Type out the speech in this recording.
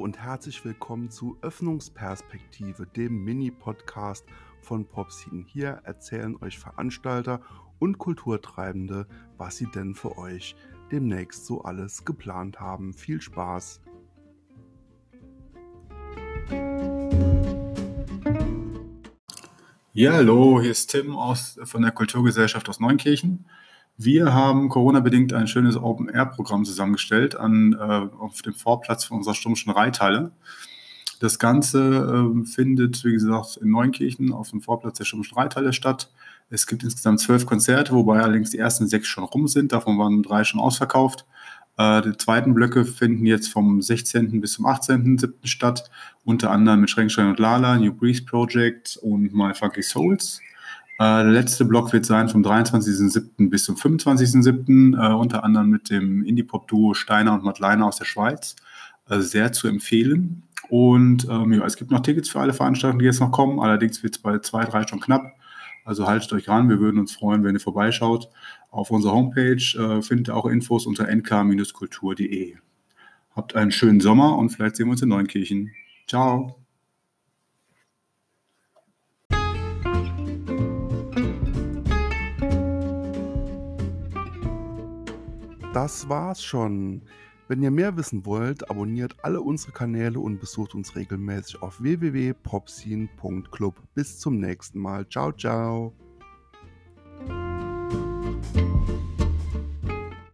und herzlich willkommen zu Öffnungsperspektive, dem Mini-Podcast von Popscene. Hier erzählen euch Veranstalter und Kulturtreibende, was sie denn für euch demnächst so alles geplant haben. Viel Spaß! Ja, hallo, hier ist Tim aus, von der Kulturgesellschaft aus Neunkirchen. Wir haben Corona-bedingt ein schönes Open-Air-Programm zusammengestellt an, äh, auf dem Vorplatz von unserer Stummschen Reithalle. Das Ganze äh, findet, wie gesagt, in Neunkirchen auf dem Vorplatz der Stummschen Reithalle statt. Es gibt insgesamt zwölf Konzerte, wobei allerdings die ersten sechs schon rum sind. Davon waren drei schon ausverkauft. Äh, die zweiten Blöcke finden jetzt vom 16. bis zum 18.07. statt. Unter anderem mit Schränkstein und Lala, New Breeze Project und My Funky Souls. Äh, der letzte Block wird sein vom 23.07. bis zum 25.07., äh, unter anderem mit dem Indie-Pop-Duo Steiner und Madeleine aus der Schweiz. Äh, sehr zu empfehlen. Und ähm, ja, es gibt noch Tickets für alle Veranstaltungen, die jetzt noch kommen. Allerdings wird es bei zwei, drei schon knapp. Also haltet euch ran. Wir würden uns freuen, wenn ihr vorbeischaut. Auf unserer Homepage äh, findet ihr auch Infos unter nk-kultur.de. Habt einen schönen Sommer und vielleicht sehen wir uns in Neunkirchen. Ciao. Das war's schon. Wenn ihr mehr wissen wollt, abonniert alle unsere Kanäle und besucht uns regelmäßig auf www.popscene.club. Bis zum nächsten Mal. Ciao, ciao.